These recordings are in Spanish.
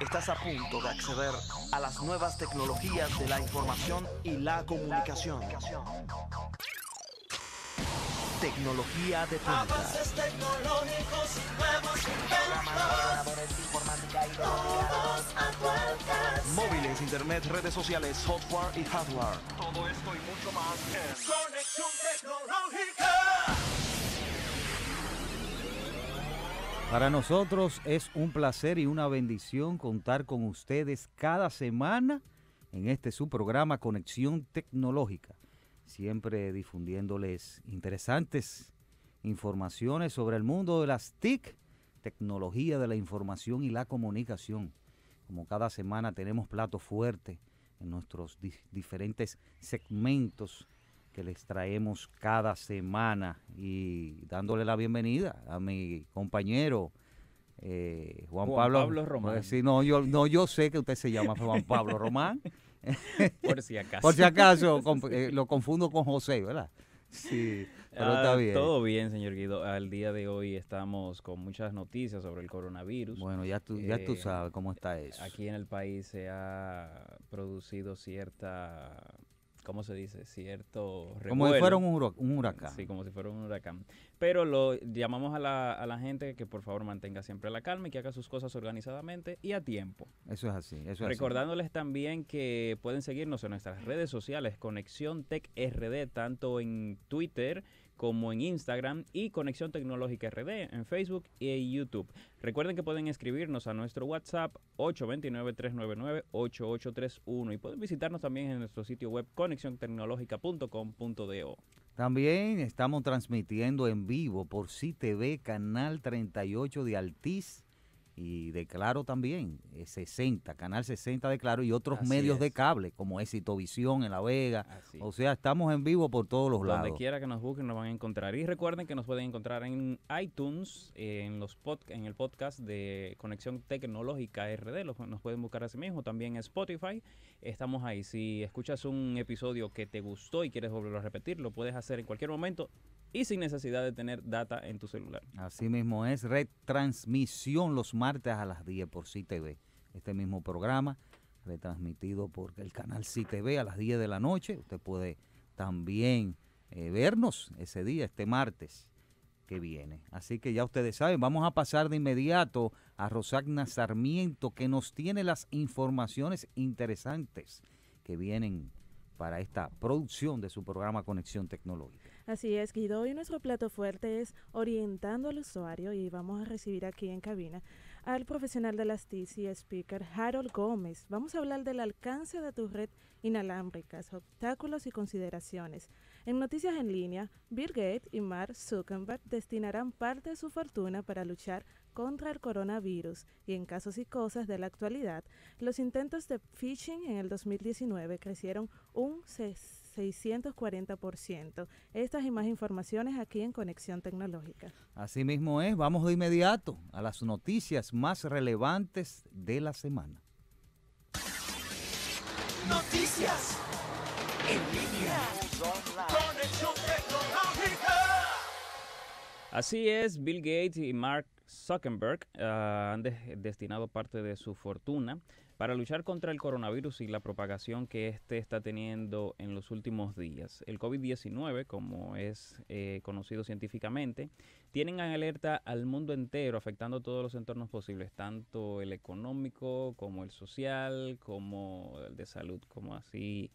Estás a punto de acceder a las nuevas tecnologías de la información y la comunicación. Tecnología de punta. Avances tecnológicos y nuevos inventos. Todos a tu alcance. Móviles, internet, redes sociales, software y hardware. Todo esto y mucho más en Conexión tecnológica. Para nosotros es un placer y una bendición contar con ustedes cada semana en este su programa Conexión Tecnológica, siempre difundiéndoles interesantes informaciones sobre el mundo de las TIC, tecnología de la información y la comunicación. Como cada semana tenemos plato fuerte en nuestros di- diferentes segmentos que les traemos cada semana y dándole la bienvenida a mi compañero eh, Juan, Juan Pablo, Pablo Román. Pues sí, no, yo, no, yo sé que usted se llama Juan Pablo Román. Por si acaso. Por si acaso eh, lo confundo con José, ¿verdad? Sí, pero está Ah, bien. Todo bien, señor Guido. Al día de hoy estamos con muchas noticias sobre el coronavirus. Bueno, ya tú, ya tú Eh, sabes cómo está eso. Aquí en el país se ha producido cierta, ¿cómo se dice? Cierto Como si fuera un, hura- un huracán. Sí, como si fuera un huracán. Pero lo llamamos a la, a la gente que por favor mantenga siempre la calma y que haga sus cosas organizadamente y a tiempo. Eso es así. Eso es así. Recordándoles también que pueden seguirnos en nuestras redes sociales, Conexión Tech RD, tanto en Twitter como en Instagram y Conexión Tecnológica RD en Facebook y YouTube. Recuerden que pueden escribirnos a nuestro WhatsApp 829-399-8831 y pueden visitarnos también en nuestro sitio web conexiontecnologica.com.do. También estamos transmitiendo en vivo por CTV, Canal 38 de Altiz y de Claro también, eh, 60, Canal 60 de Claro y otros Así medios de cable como Éxito Visión en La Vega. Así. O sea, estamos en vivo por todos los Donde lados. quiera que nos busquen nos van a encontrar. Y recuerden que nos pueden encontrar en iTunes, en los pod- en el podcast de Conexión Tecnológica RD, los- nos pueden buscar así mismo, también en Spotify. Estamos ahí. Si escuchas un episodio que te gustó y quieres volverlo a repetir, lo puedes hacer en cualquier momento y sin necesidad de tener data en tu celular. Así mismo es, retransmisión los martes a las 10 por CTV. Este mismo programa, retransmitido por el canal CTV a las 10 de la noche. Usted puede también eh, vernos ese día, este martes que viene. Así que ya ustedes saben, vamos a pasar de inmediato a Rosagna Sarmiento, que nos tiene las informaciones interesantes que vienen para esta producción de su programa Conexión Tecnológica. Así es, Guido. Hoy nuestro plato fuerte es orientando al usuario y vamos a recibir aquí en cabina al profesional de las TIC y speaker Harold Gómez. Vamos a hablar del alcance de tu red inalámbrica, obstáculos y consideraciones. En Noticias en Línea, Bill Gates y Mark Zuckerberg destinarán parte de su fortuna para luchar contra el coronavirus y en casos y cosas de la actualidad, los intentos de phishing en el 2019 crecieron un 640%. Estas y más informaciones aquí en Conexión Tecnológica. Así mismo es, vamos de inmediato a las noticias más relevantes de la semana. Noticias en línea. Conexión tecnológica. Así es, Bill Gates y Mark Zuckerberg ah, han de- destinado parte de su fortuna para luchar contra el coronavirus y la propagación que éste está teniendo en los últimos días. El COVID-19, como es eh, conocido científicamente, tienen en alerta al mundo entero, afectando todos los entornos posibles, tanto el económico como el social, como el de salud, como así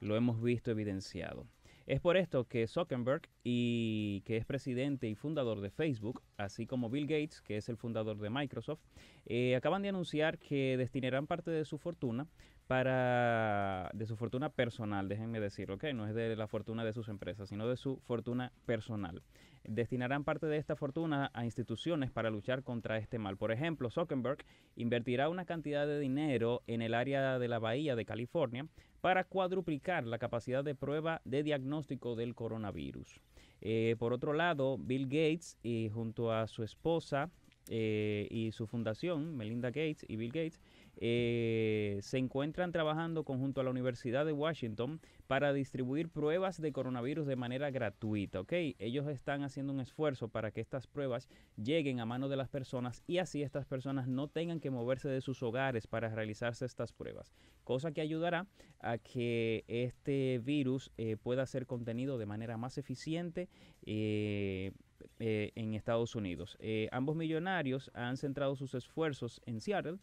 lo hemos visto evidenciado. Es por esto que Zuckerberg, y, que es presidente y fundador de Facebook, así como Bill Gates, que es el fundador de Microsoft, eh, acaban de anunciar que destinarán parte de su fortuna para de su fortuna personal, déjenme decirlo, ¿ok? No es de la fortuna de sus empresas, sino de su fortuna personal. Destinarán parte de esta fortuna a instituciones para luchar contra este mal. Por ejemplo, Zuckerberg invertirá una cantidad de dinero en el área de la Bahía de California para cuadruplicar la capacidad de prueba de diagnóstico del coronavirus. Eh, por otro lado, Bill Gates y junto a su esposa eh, y su fundación, Melinda Gates y Bill Gates, eh, se encuentran trabajando conjunto a la Universidad de Washington para distribuir pruebas de coronavirus de manera gratuita. ¿ok? Ellos están haciendo un esfuerzo para que estas pruebas lleguen a manos de las personas y así estas personas no tengan que moverse de sus hogares para realizarse estas pruebas, cosa que ayudará a que este virus eh, pueda ser contenido de manera más eficiente. Eh, en Estados Unidos. Eh, ambos millonarios han centrado sus esfuerzos en Seattle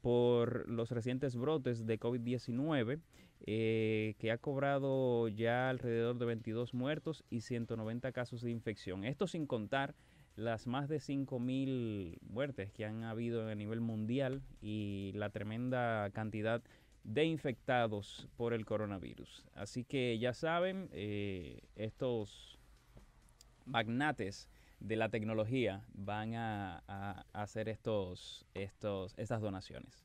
por los recientes brotes de COVID-19, eh, que ha cobrado ya alrededor de 22 muertos y 190 casos de infección. Esto sin contar las más de 5.000 muertes que han habido a nivel mundial y la tremenda cantidad de infectados por el coronavirus. Así que ya saben, estos magnates de la tecnología van a, hacer estos, estos, estas donaciones.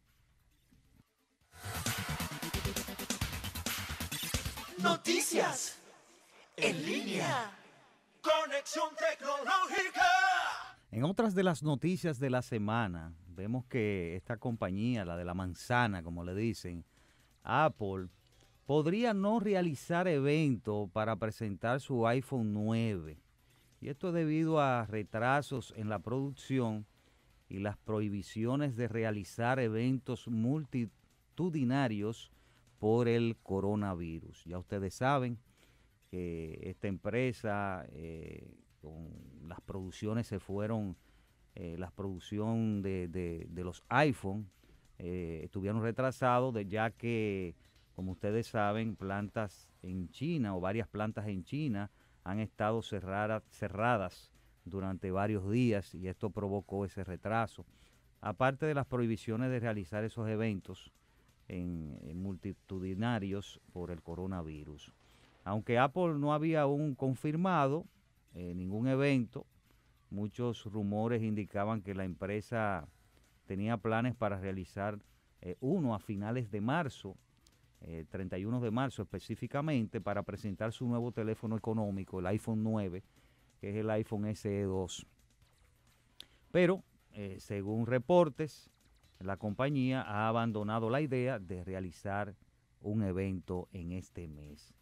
Noticias en línea. Conexión tecnológica. En otras de las noticias de la semana, vemos que esta compañía, la de la manzana, como le dicen, Apple, podría no realizar evento para presentar su iPhone 9. Y esto debido a retrasos en la producción y las prohibiciones de realizar eventos multitudinarios por el coronavirus. Ya ustedes saben que esta empresa eh, con las producciones se fueron, eh, la producción de, de- de los iPhone eh, estuvieron retrasados de, ya que, como ustedes saben, plantas en China o varias plantas en China han estado cerrada- cerradas durante varios días y esto provocó ese retraso. Aparte de las prohibiciones de realizar esos eventos en, en multitudinarios por el coronavirus. Aunque Apple no había aún confirmado eh, ningún evento, muchos rumores indicaban que la empresa tenía planes para realizar eh, uno a finales de marzo, eh, 31 de marzo específicamente, para presentar su nuevo teléfono económico, el iPhone 9, que es el iPhone SE 2. Pero, eh, según reportes, la compañía ha abandonado la idea de realizar un evento en este mes.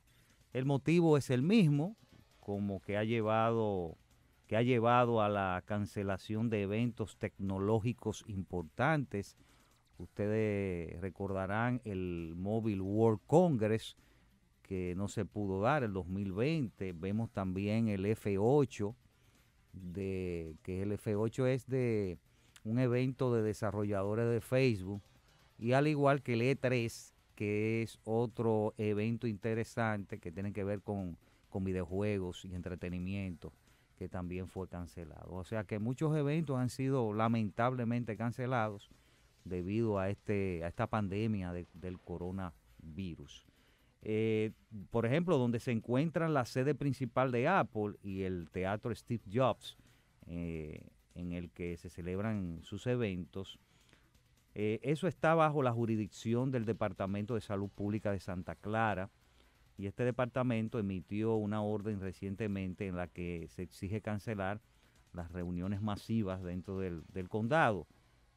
El motivo es el mismo, como que ha llevado que ha llevado a la cancelación de eventos tecnológicos importantes. Ustedes recordarán el Mobile World Congress que no se pudo dar el 2020. Vemos también el F8 de que el F8 es de un evento de desarrolladores de Facebook y al igual que el E3 que es otro evento interesante que tiene que ver con, con videojuegos y entretenimiento que también fue cancelado. O sea que muchos eventos han sido lamentablemente cancelados debido a, este, a esta pandemia de- del coronavirus. Eh, por ejemplo, donde se encuentra la sede principal de Apple y el teatro Steve Jobs, eh, en el que se celebran sus eventos, eh, eso está bajo la jurisdicción del Departamento de Salud Pública de Santa Clara y este departamento emitió una orden recientemente en la que se exige cancelar las reuniones masivas dentro del, del condado.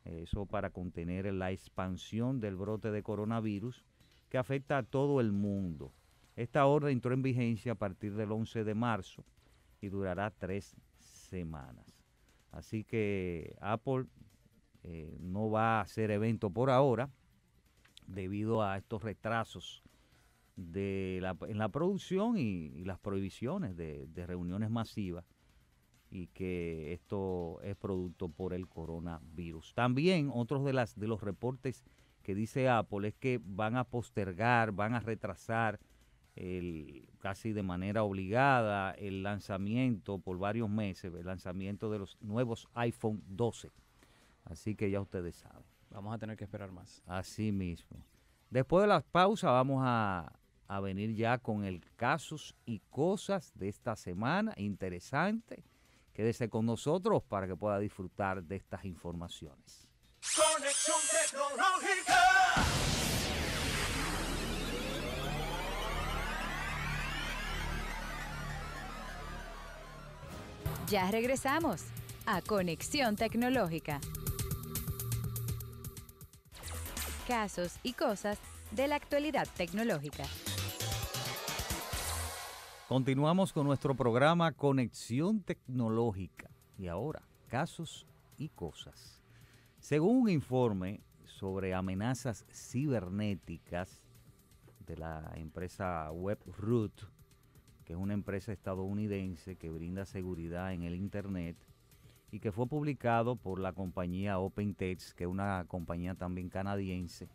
Eso para contener la expansión del brote de coronavirus que afecta a todo el mundo. Esta orden entró en vigencia a partir del 11 de marzo y durará tres semanas. Así que Apple eh, no va a hacer evento por ahora debido a estos retrasos en la producción y, las prohibiciones de reuniones masivas y que esto es producto por el coronavirus. También otros de, las, de los reportes que dice Apple es que van a postergar, van a retrasar el, casi de manera obligada el lanzamiento por varios meses, el lanzamiento de los nuevos iPhone 12. Así que ya ustedes saben. Vamos a tener que esperar más. Así mismo. Después de la pausa vamos a, a venir ya con el casos y cosas de esta semana. Interesante. Quédese con nosotros para que pueda disfrutar de estas informaciones. Conexión tecnológica. Ya regresamos. a Conexión Tecnológica. Casos y cosas de la actualidad tecnológica. Continuamos con nuestro programa Conexión Tecnológica. Y ahora, casos y cosas. Según un informe sobre amenazas cibernéticas de la empresa WebRoot, que es una empresa estadounidense que brinda seguridad en el Internet y que fue publicado por la compañía OpenText, que es una compañía también canadiense.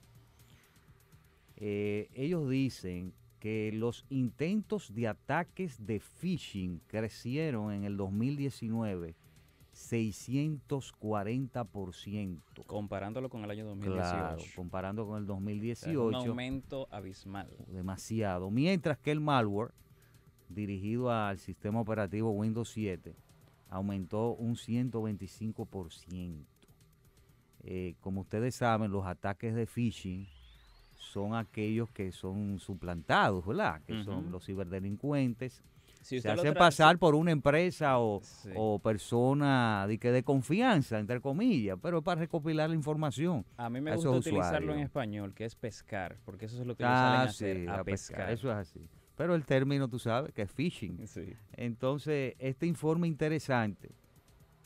Eh, ellos dicen que los intentos de ataques de phishing crecieron en el 2019 640%. Comparándolo con el año 2018. Claro, comparando con el O 2018. sea, es un aumento abismal. demasiado. Mientras que el malware dirigido al sistema operativo Windows 7 aumentó un 125%. Eh, como ustedes saben, los ataques de phishing son aquellos que son suplantados, ¿verdad? Que son los ciberdelincuentes. Si Se hacen pasar por una empresa o, Sí. o persona de, que de confianza, entre comillas, pero es para recopilar la información. A mí me a gusta utilizarlo en español, que es pescar, porque eso es lo que ellos Ah, salen a hacer, sí, a, a pescar, pescar. Eso es así. Pero el término, tú sabes, que es phishing. Sí. Entonces, este informe interesante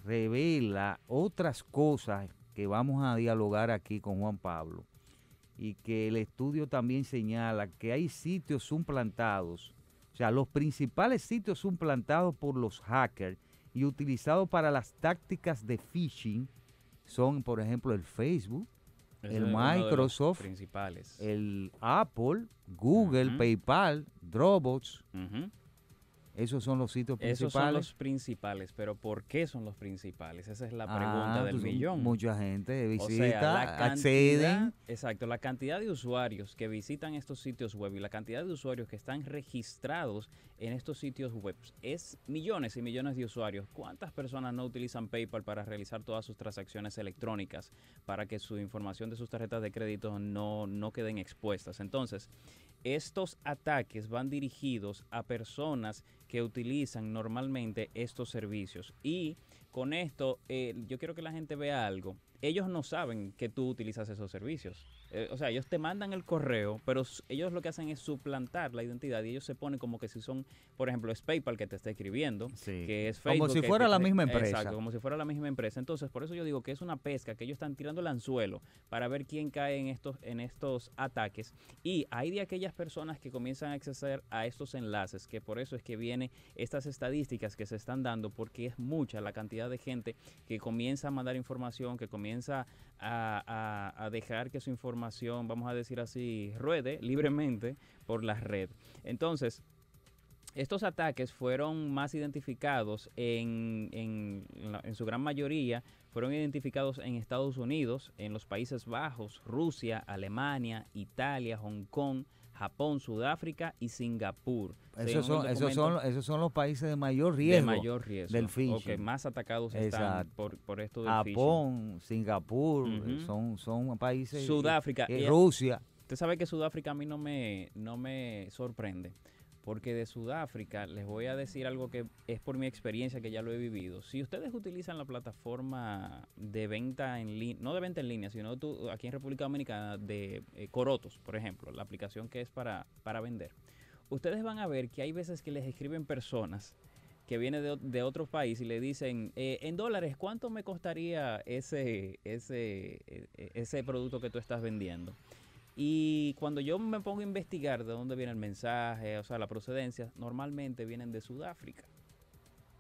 revela otras cosas que vamos a dialogar aquí con Juan Pablo y que el estudio también señala que hay sitios suplantados, o sea, los principales sitios suplantados por los hackers y utilizados para las tácticas de phishing son, por ejemplo, el Facebook, El Microsoft, principales. el Apple, Google. PayPal, Dropbox. Esos son los sitios principales. Esos son los principales, pero ¿por qué son los principales? Esa es la pregunta Ah, del pues, millón. Mucha gente O visita, sea, la cantidad, acceden. exacto, la cantidad de usuarios que visitan estos sitios web y la cantidad de usuarios que están registrados en estos sitios web es millones y millones de usuarios. ¿Cuántas personas no utilizan PayPal para realizar todas sus transacciones electrónicas para que su información de sus tarjetas de crédito no, no queden expuestas? Entonces, estos ataques van dirigidos a personas que utilizan normalmente estos servicios. Y con esto, eh, yo quiero que la gente vea algo. Ellos no saben que tú utilizas esos servicios. Eh, o sea, ellos te mandan el correo, pero ellos lo que hacen es suplantar la identidad y ellos se ponen como que si son, por ejemplo, es PayPal que te está escribiendo, Sí. que es Como Facebook. si que fuera la misma empresa. Exacto, como si fuera la misma empresa. Entonces, por eso yo digo que es una pesca, que ellos están tirando el anzuelo para ver quién cae en estos, en estos ataques. Y hay de aquellas personas que comienzan a acceder a estos enlaces, que por eso es que vienen estas estadísticas que se están dando, porque es mucha la cantidad de gente que comienza a mandar información, que comienza a, dejar que su información, vamos a decir así, ruede libremente por la red. Entonces, estos ataques fueron más identificados en su gran mayoría, fueron identificados en Estados Unidos, en los Países Bajos, Rusia, Alemania, Italia, Hong Kong, Japón, Sudáfrica y Singapur. Esos son, esos, son, esos son los países de mayor de riesgo. mayor riesgo. del O que phishing. más atacados están por, por esto del phishing. Japón, Singapur, eh, son, son países. y- Sudáfrica. y y- Rusia. Usted sabe que Sudáfrica a mí no me, no me sorprende, porque de Sudáfrica les voy a decir algo que es por mi experiencia que ya lo he vivido. Si ustedes utilizan la plataforma de venta en línea, no de venta en línea, sino tú- aquí en República Dominicana de eh, Corotos, por ejemplo, la aplicación que es para, para vender, ustedes van a ver que hay veces que les escriben personas que vienen de, de otro país y le dicen, eh, en dólares, ¿cuánto me costaría ese, ese, eh, ese producto que tú estás vendiendo? Y cuando yo me pongo a investigar de dónde viene el mensaje, o sea, la procedencia, normalmente vienen de Sudáfrica,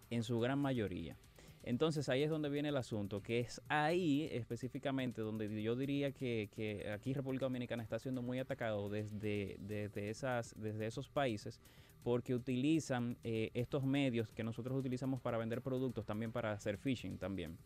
en su gran mayoría. Entonces ahí es donde viene el asunto, que es ahí específicamente donde yo diría que, que aquí República Dominicana está siendo muy atacado desde, desde, esas, desde esos países porque utilizan eh, estos medios que nosotros utilizamos para vender productos, también para hacer phishing también.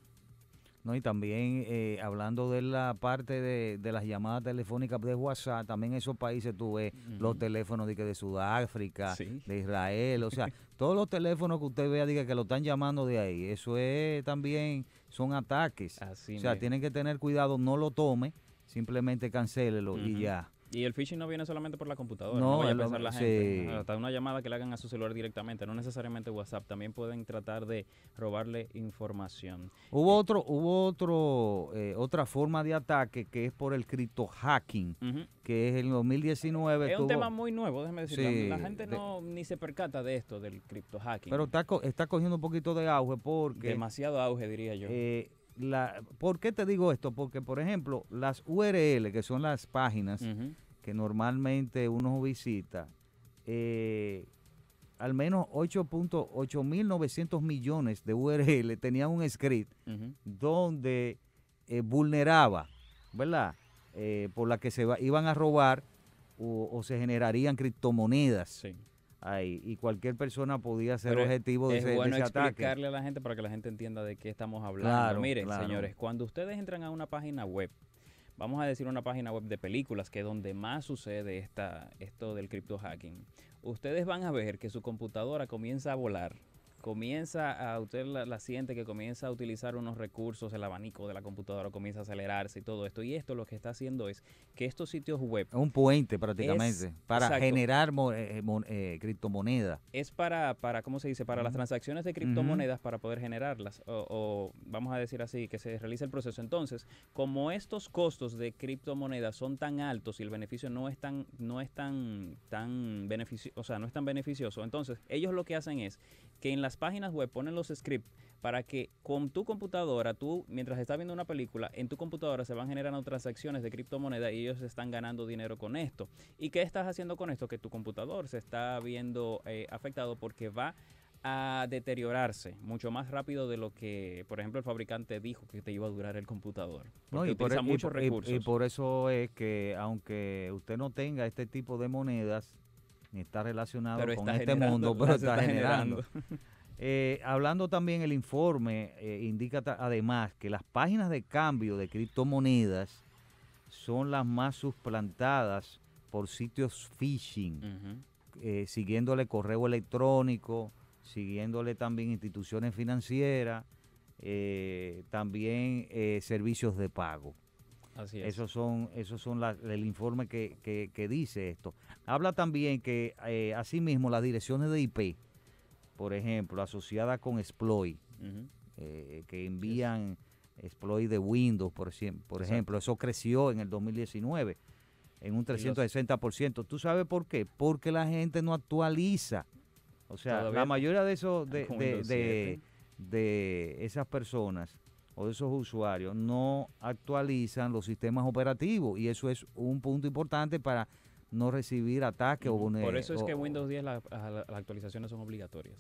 ¿No? Y también eh, hablando de la parte de, de las llamadas telefónicas de WhatsApp, también esos países tú ves los teléfonos de, de Sudáfrica, Sí. de Israel, o sea, todos los teléfonos que usted vea diga que lo están llamando de ahí, eso es también, son ataques. Así o sea, mismo. tienen que tener cuidado, no lo tome, simplemente cancélelo y ya. Y el phishing no viene solamente por la computadora, No, no, vaya a pensar la sí. gente. Hasta una llamada que le hagan a su celular directamente, no necesariamente WhatsApp, también pueden tratar de robarle información. Hubo otro, hubo otro, eh, otra forma de ataque que es por el cripto hacking, que es en 2019 Es un tuvo- tema muy nuevo, déjeme decirlo. Sí, la gente de- no ni se percata de esto, del cripto hacking. pero está, está cogiendo un poquito de auge porque Demasiado auge, diría yo. eh, la, ¿por qué te digo esto? Porque por ejemplo las URL que son las páginas que normalmente uno visita, eh, al menos 8.8900 millones de URL tenían un script donde eh, vulneraba, ¿verdad? Eh, por la que se iban a robar o, o se generarían criptomonedas Sí. Ahí y cualquier persona podía ser Pero objetivo de es ese, de bueno ese ataque. explicarle a la gente para que la gente entienda de qué estamos hablando. Claro, Miren, claro. señores, cuando ustedes entran a una página web, vamos a decir una página web de películas, que es donde más sucede esta, esto del cripto hacking, ustedes van a ver que su computadora comienza a volar. Comienza a, usted la, la siente que comienza a utilizar unos recursos, el abanico de la computadora comienza a acelerarse y todo esto. Y esto lo que está haciendo es que estos sitios web Es un puente prácticamente Es- para exacto. generar mo- eh, mon- eh, criptomonedas. es para, para, ¿cómo se dice? Para las transacciones de criptomonedas para poder generarlas. O, o vamos a decir así, que se realice el proceso. Entonces, como estos costos de criptomonedas son tan altos y el beneficio no es tan, no es tan, tan beneficio, o sea, no es tan beneficioso, entonces ellos lo que hacen es que en las páginas web ponen los scripts para que con tu computadora, tú, mientras estás viendo una película, en tu computadora se van generando transacciones de criptomonedas y ellos están ganando dinero con esto. ¿Y qué estás haciendo con esto? Que tu computador se está viendo eh, afectado porque va a deteriorarse mucho más rápido de lo que, por ejemplo, el fabricante dijo que te iba a durar el computador. ¿no? Y, por, e- y muchos y- recursos. y por eso es que aunque usted no tenga este tipo de monedas, ni está relacionado pero con está este mundo, pero está, generando. Eh, hablando también el informe eh, indica además que las páginas de cambio de criptomonedas son las más suplantadas por sitios phishing, eh, siguiéndole correo electrónico, siguiéndole también instituciones financieras, también servicios de pago. Así es. Esos son, esos son la- el informe que, que- que dice esto. Habla también que eh, asimismo las direcciones de IP, por ejemplo, asociadas con exploit, eh, que envían exploit de Windows, por, ejemplo, por ejemplo, eso creció en el 2019 en un 360%. ¿Tú sabes por qué? Porque la gente no actualiza. O sea, Todavía la mayoría de esos de, de- de- 7. de esas personas o de esos usuarios no actualizan los sistemas operativos y eso es un punto importante para no recibir ataques o Ujú. vulner- Por eso es que o- Windows 10 la- a la- las actualizaciones son obligatorias.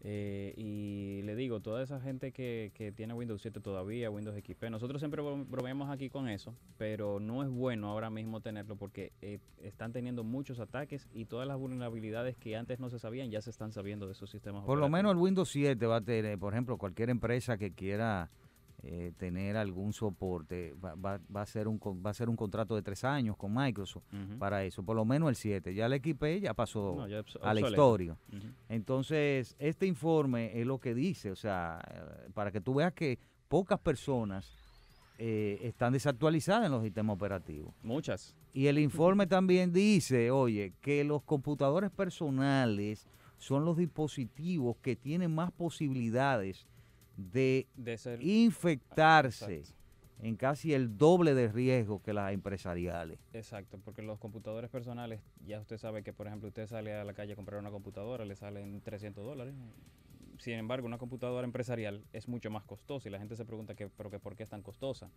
Eh, y le digo, toda esa gente que, que tiene Windows 7 todavía, Windows XP, nosotros siempre bro- bromeamos aquí con eso, pero no es bueno ahora mismo tenerlo porque eh, están teniendo muchos ataques y todas las vulnerabilidades que antes no se sabían ya se están sabiendo de esos sistemas. Por lo menos el Windows 7 va a tener, por ejemplo, cualquier empresa que quiera eh, tener algún soporte, va, va- va a ser un, va a ser un contrato de tres años con Microsoft para eso, por lo menos el 7. Ya el XP ya pasó No, ya obs- a la historia. Entonces, este informe es lo que dice, o sea, eh, para que tú veas que pocas personas eh, están desactualizadas en los sistemas operativos. Muchas. Y el informe también dice, oye, que los computadores personales son los dispositivos que tienen más posibilidades de De ser... infectarse Exacto. en casi el doble de riesgo que las empresariales. Exacto, porque los computadores personales, ya usted sabe que, por ejemplo, usted sale a la calle a comprar una computadora, le salen 300 dólares. Sin embargo, una computadora empresarial es mucho más costosa y la gente se pregunta que, pero que por qué es tan costosa.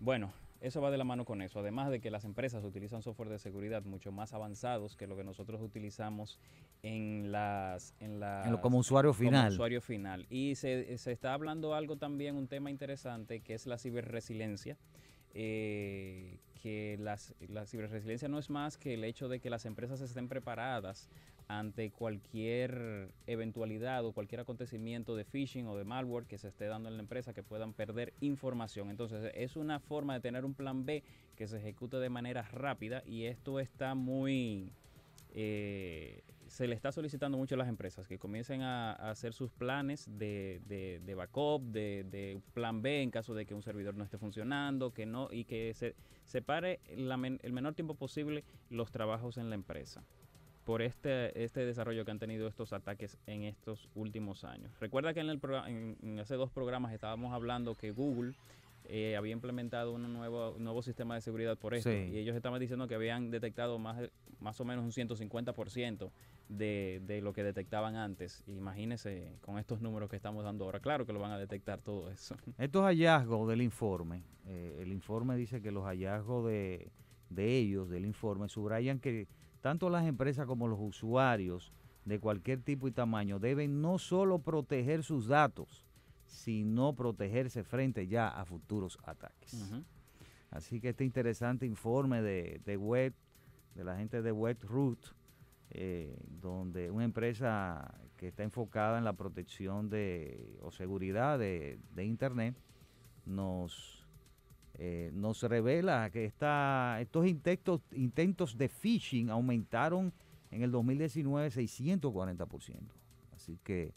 Bueno, eso va de la mano con eso. Además de que las empresas utilizan software de seguridad mucho más avanzados que lo que nosotros utilizamos en las... En las En lo- como usuario como final. usuario final. Y se, se está hablando algo también, un tema interesante, que es la ciberresiliencia. eh, que las, la ciberresiliencia no es más que el hecho de que las empresas estén preparadas ante cualquier eventualidad o cualquier acontecimiento de phishing o de malware que se esté dando en la empresa que puedan perder información. Entonces es una forma de tener un plan B que se ejecute de manera rápida y esto está muy... eh, se le está solicitando mucho a las empresas que comiencen a, hacer sus planes de, de, backup, de, de, plan B en caso de que un servidor no esté funcionando, que no y que se separe la el menor tiempo posible los trabajos en la empresa por este, este desarrollo que han tenido estos ataques en estos últimos años. Recuerda que en, el en, en hace dos programas estábamos hablando que Google eh, había implementado un nuevo, nuevo sistema de seguridad por esto. Sí. Y ellos estaban diciendo que habían detectado más, más o menos un 150% de, de lo que detectaban antes. Imagínense con estos números que estamos dando ahora. Claro que lo van a detectar todo eso. Estos hallazgos del informe, eh, el informe dice que los hallazgos de, de ellos, del informe, subrayan que tanto las empresas como los usuarios de cualquier tipo y tamaño deben no solo proteger sus datos, sino protegerse frente ya a futuros ataques. Uh -huh. Así que este interesante informe de, de web, de la gente de WebRoot, eh, donde una empresa que está enfocada en la protección de o seguridad de, de Internet, nos, eh, nos revela que esta, estos intentos, intentos de phishing aumentaron en el 2019 640%. Así que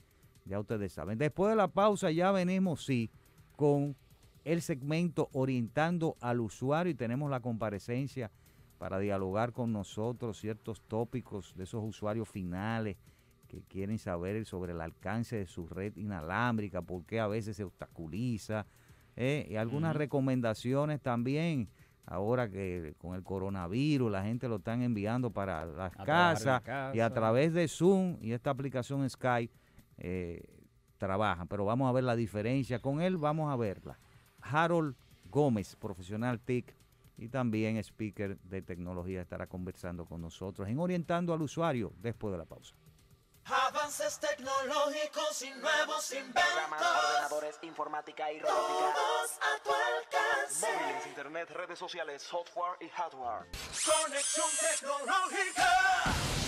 ya ustedes saben. Después de la pausa ya venimos, sí, con el segmento orientando al usuario y tenemos la comparecencia para dialogar con nosotros ciertos tópicos de esos usuarios finales que quieren saber sobre el alcance de su red inalámbrica, por qué a veces se obstaculiza, eh, y algunas uh -huh. recomendaciones también. Ahora que con el coronavirus la gente lo están enviando para las casas casa. y a través de Zoom y esta aplicación Skype eh, trabajan. Pero vamos a ver la diferencia. Con él vamos a verla. Harold Gómez, profesional TIC y también speaker de tecnología, estará conversando con nosotros en Orientando al Usuario después de la pausa. Avances tecnológicos y nuevos inventos. Programas, ordenadores, informática y robótica. Todos a tu alcance. Móviles, internet, redes sociales, software y hardware. Conexión tecnológica.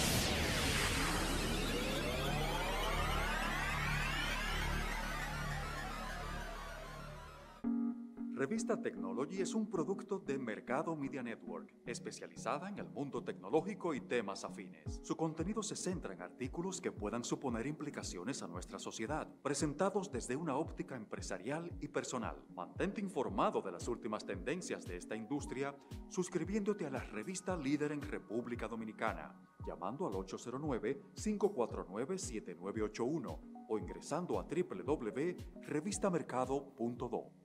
Revista Technology es un producto de Mercado Media Network, especializada en el mundo tecnológico y temas afines. Su contenido se centra en artículos que puedan suponer implicaciones a nuestra sociedad, presentados desde una óptica empresarial y personal. Mantente informado de las últimas tendencias de esta industria suscribiéndote a la revista líder en República Dominicana, llamando al 809-549-7981 o ingresando a www.revistamercado.do.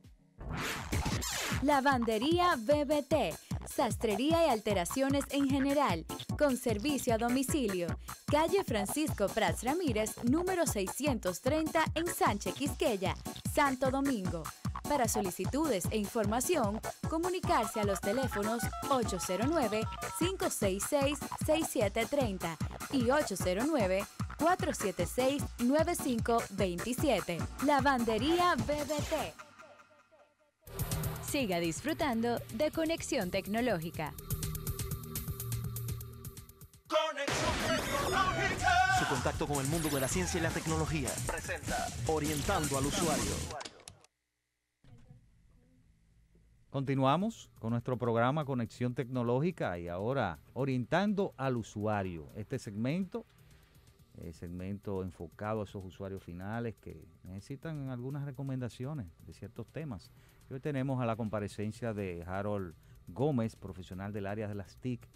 Lavandería BBT, sastrería y alteraciones en general, con servicio a domicilio. Calle Francisco Prats Ramírez, número 630 en Sánchez Quisqueya, Santo Domingo. Para solicitudes e información, comunicarse a los teléfonos 809-566-6730 y 809-476-9527. Lavandería BBT. Siga disfrutando de Conexión Tecnológica. Conexión Tecnológica. Su contacto con el mundo de la ciencia y la tecnología. Presenta Orientando al Usuario. Continuamos con nuestro programa Conexión Tecnológica y ahora Orientando al Usuario. Este segmento, el segmento enfocado a esos usuarios finales que necesitan algunas recomendaciones de ciertos temas. Hoy tenemos a la comparecencia de Harold Gómez, profesional del área de las TIC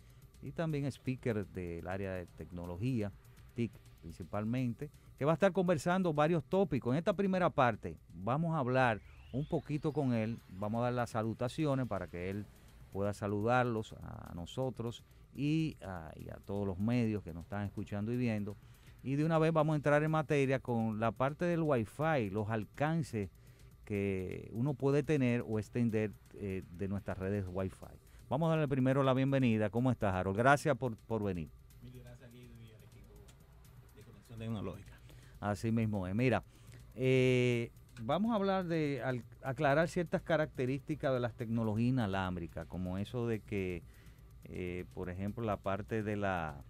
y también speaker del área de tecnología, TIC principalmente, que va a estar conversando varios tópicos. En esta primera parte vamos a hablar un poquito con él, vamos a dar las salutaciones para que él pueda saludarlos a nosotros y a, y a todos los medios que nos están escuchando y viendo. Y de una vez vamos a entrar en materia con la parte del Wi-Fi, los alcances que uno puede tener o extender eh, de nuestras redes Wi-Fi. Vamos a darle primero la bienvenida. ¿Cómo estás, Harold? Gracias por, por venir. Mil gracias, Guido, y al equipo de Conexión Tecnológica. Así mismo es. Mira, eh, vamos a hablar de al, aclarar ciertas características de las tecnologías inalámbricas, como eso de que, eh, por ejemplo, la parte de la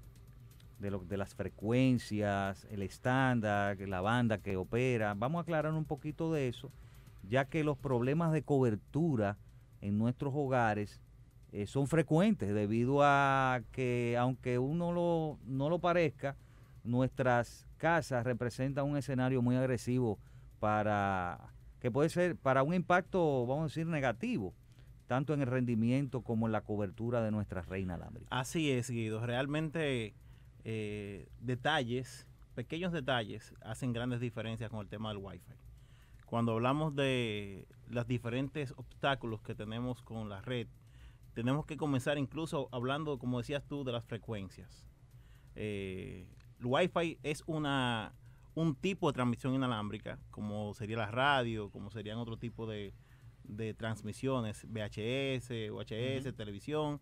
de, lo, de las frecuencias, el estándar, la banda que opera. Vamos a aclarar un poquito de eso ya que los problemas de cobertura en nuestros hogares eh, son frecuentes debido a que aunque uno lo, no lo parezca, nuestras casas representan un escenario muy agresivo para que puede ser para un impacto, vamos a decir, negativo, tanto en el rendimiento como en la cobertura de nuestra red inalámbrica. Así es, Guido. Realmente eh, detalles, pequeños detalles, hacen grandes diferencias con el tema del Wi-Fi. Cuando hablamos de los diferentes obstáculos que tenemos con la red, tenemos que comenzar incluso hablando, como decías tú, de las frecuencias. Eh, el Wi-Fi es una, un tipo de transmisión inalámbrica, como sería la radio, como serían otro tipo de, de transmisiones, VHS, UHS, televisión.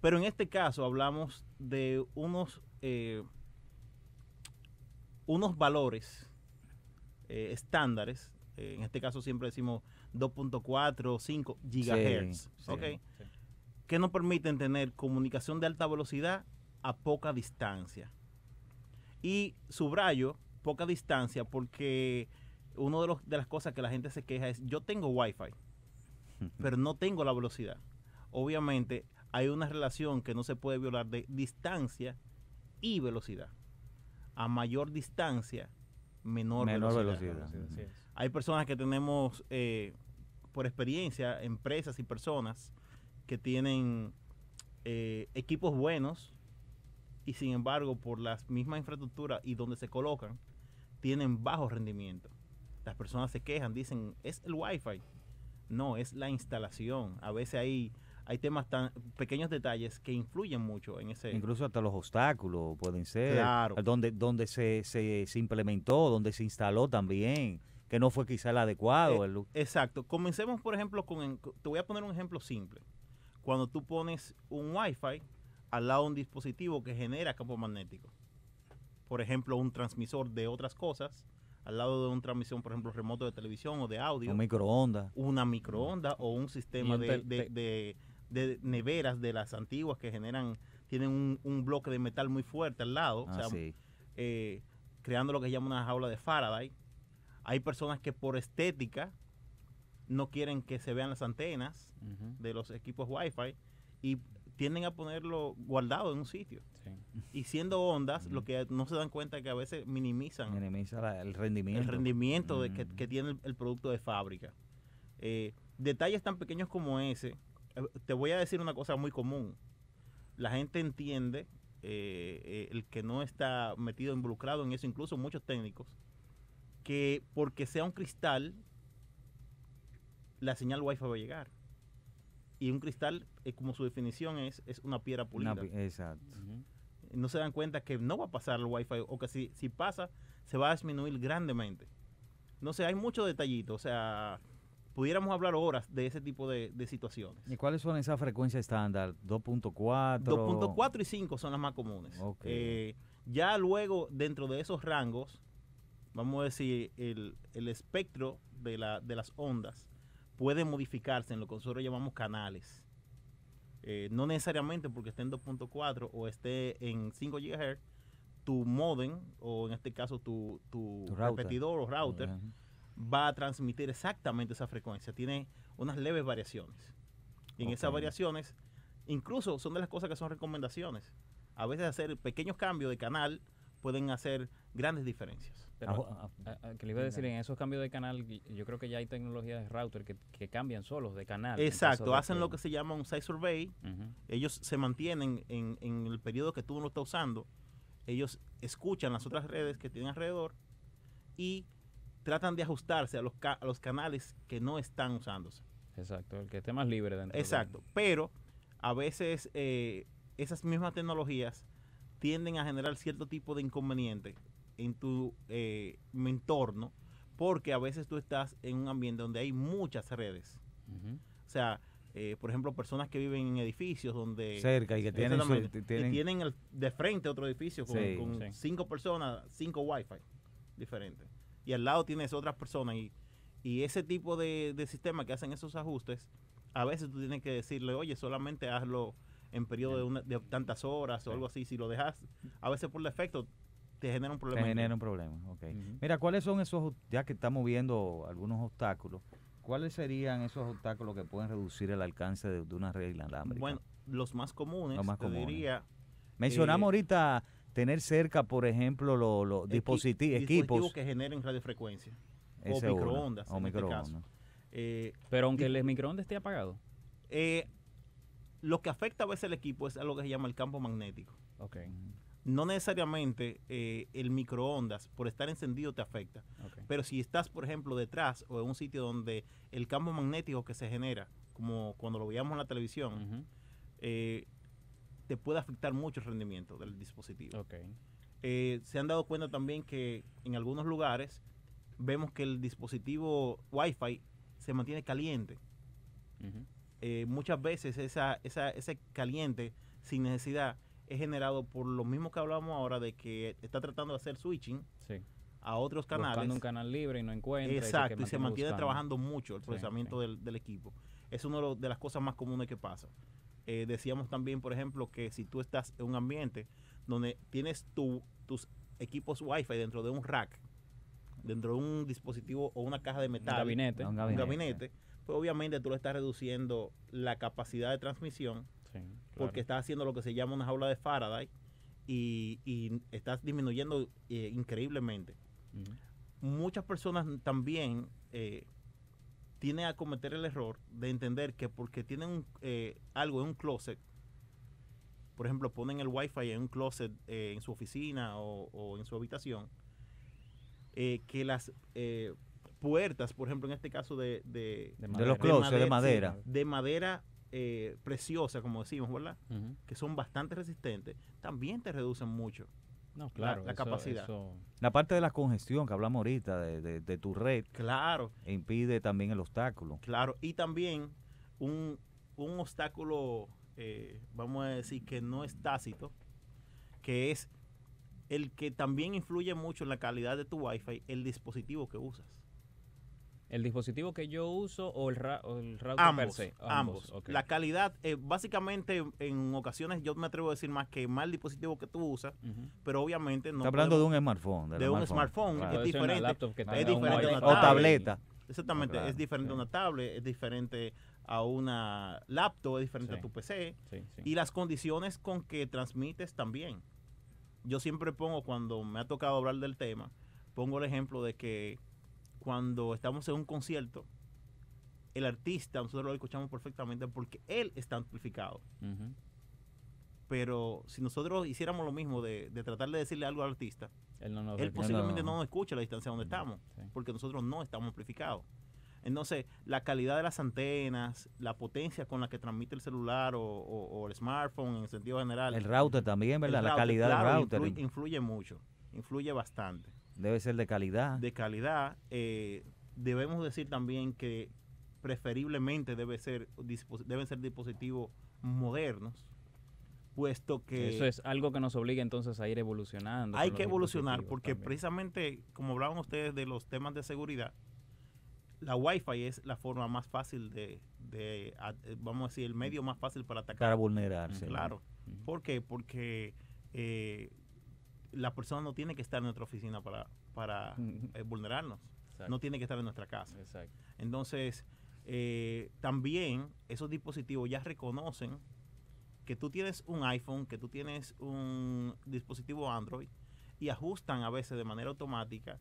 Pero en este caso hablamos de unos, eh, unos valores eh, estándares. eh, en este caso siempre decimos 2.4, 5 gigahertz. Que nos permiten tener comunicación de alta velocidad a poca distancia. Y subrayo poca distancia porque una de, los- de las cosas que la gente se queja es yo tengo wifi, pero no tengo la velocidad. Obviamente hay una relación que no se puede violar de distancia y velocidad. A mayor distancia, menor, Menor velocidad. Hay personas que tenemos, eh, por experiencia, empresas y personas que tienen eh, equipos buenos y sin embargo por las mismas infraestructuras y donde se colocan, tienen bajo rendimiento. Las personas se quejan, dicen, es el wifi. No, es la instalación. A veces hay, hay temas tan pequeños detalles que influyen mucho en ese... Incluso hasta los obstáculos pueden ser. Claro. Donde, donde se, se, se implementó, donde se instaló también, que no fue quizá el adecuado. Eh, el- Exacto. Comencemos, por ejemplo, con... Te voy a poner un ejemplo simple. Cuando tú pones un Wi-Fi al lado de un dispositivo que genera campo magnético. Por ejemplo, un transmisor de otras cosas al lado de una transmisión, por ejemplo, remoto de televisión o de audio. un microondas. una microonda o un sistema un de, tel- de- te- de- de neveras de las antiguas que generan, tienen un, un bloque de metal muy fuerte al lado, o Ah, sea, sí. eh, creando lo que se llama una jaula de Faraday. Hay personas que por estética no quieren que se vean las antenas de los equipos Wi-Fi y tienden a ponerlo guardado en un sitio. sí. Y siendo ondas, lo que no se dan cuenta es que a veces minimizan Minimiza la- el rendimiento. el rendimiento de que, Mm. que tiene el, el producto de fábrica. Eh, detalles tan pequeños como ese, te voy a decir una cosa muy común. La gente entiende, eh, eh, el que no está metido, involucrado en eso, incluso muchos técnicos, que porque sea un cristal, la señal Wi-Fi va a llegar. Y un cristal, eh, como su definición es, es una piedra pulida Una pi- exacto. No se dan cuenta que no va a pasar el wifi o que si, si pasa se va a disminuir grandemente. No sé, hay muchos detallitos, o sea, pudiéramos hablar horas de ese tipo de, de situaciones. ¿Y cuáles son esas frecuencias estándar? 2.4. 2.4 y 5 son las más comunes. Eh, ya luego, dentro de esos rangos, vamos a decir, el, el espectro de, la, de las ondas puede modificarse en lo que nosotros llamamos canales. Eh, no necesariamente porque esté en 2.4 o esté en 5 GHz, tu modem, o en este caso tu, tu repetidor o router. Va a transmitir exactamente esa frecuencia. Tiene unas leves variaciones. Y en esas variaciones, incluso son de las cosas que son recomendaciones. A veces hacer pequeños cambios de canal pueden hacer grandes diferencias. Pero, Ajo- ah, ah, ah, que le iba a decir, en esos cambios de canal, yo creo que ya hay tecnologías de router que, que cambian solos de canal. Exacto, hacen lo que se llama un site survey. Ellos se mantienen en, en el periodo que tú no lo estás usando. Ellos escuchan las otras redes que tienen alrededor y tratan de ajustarse a los, ca- a los canales que no están usándose. Exacto, el que esté más libre dentro. de- Exacto, pero a veces eh, esas mismas tecnologías tienden a generar cierto tipo de inconveniente en tu eh, entorno porque a veces tú estás en un ambiente donde hay muchas redes. O sea, eh, por ejemplo, personas que viven en edificios donde... Cerca y que tienen, su- tienen- tienen el- de frente otro edificio con, Sí. con Sí. cinco personas, cinco wifi diferentes. Y al lado tienes otras personas y, y ese tipo de, de sistema que hacen esos ajustes, a veces tú tienes que decirle, oye, solamente hazlo en periodo de, una- de tantas horas o algo así. Si lo dejas, a veces por defecto te genera un te problema. genera un problema. ok. Mira, ¿cuáles son esos, ya que estamos viendo algunos obstáculos, cuáles serían esos obstáculos que pueden reducir el alcance de, de una red inalámbrica? Bueno, los más comunes, Los más te comunes. diría, Mencionamos eh, ahorita tener cerca, por ejemplo, los los Equi- dispositi- dispositivos equipos. que generen radiofrecuencia. o microondas, O en este caso. microondas. Eh, Pero aunque el microondas esté apagado. eh, lo que afecta a veces el equipo es algo que se llama el campo magnético. Ok, No necesariamente eh, el microondas, por estar encendido, te afecta. ok. Pero si estás, por ejemplo, detrás o en un sitio donde el campo magnético que se genera, como cuando lo veíamos en la televisión, eh, te puede afectar mucho el rendimiento del dispositivo. Ok. Eh, se han dado cuenta también que en algunos lugares vemos que el dispositivo Wi-Fi se mantiene caliente. Eh, muchas veces esa, esa- ese caliente sin necesidad es generado por lo mismo que hablábamos ahora de que está tratando de hacer switching Sí. a otros canales. Buscando un canal libre y no encuentra. Exacto, y se mantiene trabajando mucho el Sí, procesamiento sí. Del, del equipo. Es una de las cosas más comunes que pasa. Eh, decíamos también, por ejemplo, que si tú estás en un ambiente donde tienes tu- tus equipos Wi-Fi dentro de un rack, dentro de un dispositivo o una caja de Un metal, gabinete. Un un gabinete. pues obviamente tú le estás reduciendo la capacidad de transmisión Sí, porque estás haciendo lo que se llama una jaula de Faraday y, y estás disminuyendo eh, increíblemente muchas personas también eh, tienen a cometer el error de entender que porque tienen un, eh, algo en un closet, por ejemplo, ponen el wifi en un closet eh, en su oficina o, o en su habitación, eh, que las eh, puertas, por ejemplo, en este caso de, de, De De madera. los closets de madera. de madera eh, preciosa, como decimos, ¿verdad? Que son bastante resistentes, también te reducen mucho. No, claro. la eso- capacidad. eso- La parte de la congestión que hablamos ahorita de, de- de tu red Claro. impide también el obstáculo. Claro, y también un, un obstáculo, eh, vamos a decir que no es tácito, que es el que también influye mucho en la calidad de tu Wi-Fi, el dispositivo que usas. ¿El dispositivo que yo uso o el, ra- o el router per Ambos, se? ambos. La calidad, eh, básicamente en ocasiones yo me atrevo a decir más que más el dispositivo que tú usas, pero obviamente no Está hablando podemos- de un smartphone. del de un smartphone, claro. Es diferente. laptop que Es un diferente a Wi-Fi. una O tableta. Exactamente, claro, es diferente a una tablet, es diferente a una laptop, es diferente Sí. a tu PC. Sí, sí. y las condiciones con que transmites también. Yo siempre pongo, cuando me ha tocado hablar del tema, pongo el ejemplo de que cuando estamos en un concierto, el artista, nosotros lo escuchamos perfectamente porque él está amplificado. Pero si nosotros hiciéramos lo mismo de, de tratar de decirle algo al artista, Él no nos él reconoce. posiblemente no. no nos escuche a la distancia donde estamos, Sí. porque nosotros no estamos amplificados. Entonces, la calidad de las antenas, la potencia con la que transmite el celular o, o- o el smartphone en sentido general, El router también, ¿verdad? el la router, calidad claro, del router Influye, influye mucho, influye bastante. Debe ser de calidad. De calidad, eh, debemos decir también que preferiblemente debe ser, deben ser dispositivos modernos, puesto que Eso es algo que nos obliga entonces a ir evolucionando. hay que evolucionar, porque también. precisamente, como hablaban ustedes de los temas de seguridad, la Wi-Fi es la forma más fácil de, de, a- eh, vamos a decir, el medio más fácil para atacar. Para vulnerarse. Claro. Ujú. ¿Por qué? Porque eh, la persona no tiene que estar en nuestra oficina para, para eh, vulnerarnos. Exacto. No tiene que estar en nuestra casa. Exacto. Entonces, eh, también esos dispositivos ya reconocen que tú tienes un iPhone, que tú tienes un dispositivo Android y ajustan a veces de manera automática